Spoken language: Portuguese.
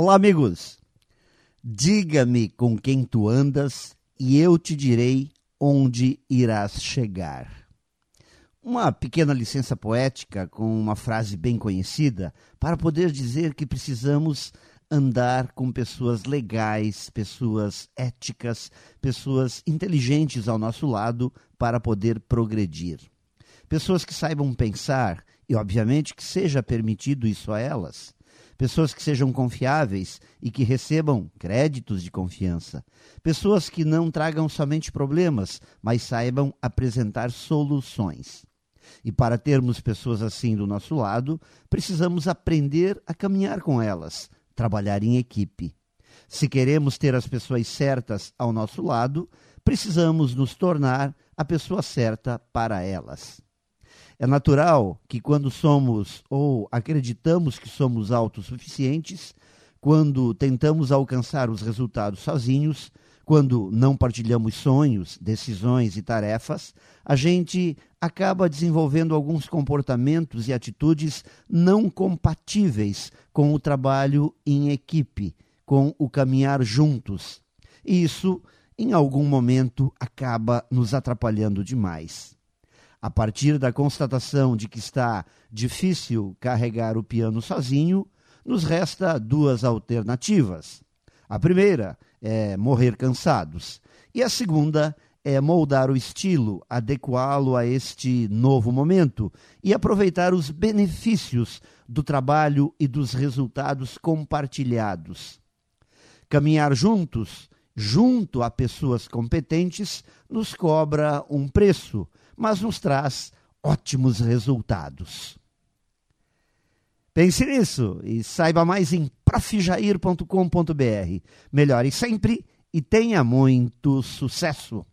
Olá, amigos. Diga-me com quem tu andas e eu te direi onde irás chegar. Uma pequena licença poética com uma frase bem conhecida para poder dizer que precisamos andar com pessoas legais, pessoas éticas, pessoas inteligentes ao nosso lado para poder progredir. Pessoas que saibam pensar e, obviamente, que seja permitido isso a elas pessoas que sejam confiáveis e que recebam créditos de confiança, pessoas que não tragam somente problemas, mas saibam apresentar soluções. E para termos pessoas assim do nosso lado, precisamos aprender a caminhar com elas, trabalhar em equipe. Se queremos ter as pessoas certas ao nosso lado, precisamos nos tornar a pessoa certa para elas. É natural que quando somos ou acreditamos que somos autossuficientes, quando tentamos alcançar os resultados sozinhos, quando não partilhamos sonhos, decisões e tarefas, a gente acaba desenvolvendo alguns comportamentos e atitudes não compatíveis com o trabalho em equipe, com o caminhar juntos. E isso, em algum momento, acaba nos atrapalhando demais. A partir da constatação de que está difícil carregar o piano sozinho, nos resta duas alternativas. A primeira é morrer cansados, e a segunda é moldar o estilo, adequá-lo a este novo momento e aproveitar os benefícios do trabalho e dos resultados compartilhados. Caminhar juntos, junto a pessoas competentes, nos cobra um preço, mas nos traz ótimos resultados. Pense nisso e saiba mais em profijair.com.br. Melhore sempre e tenha muito sucesso!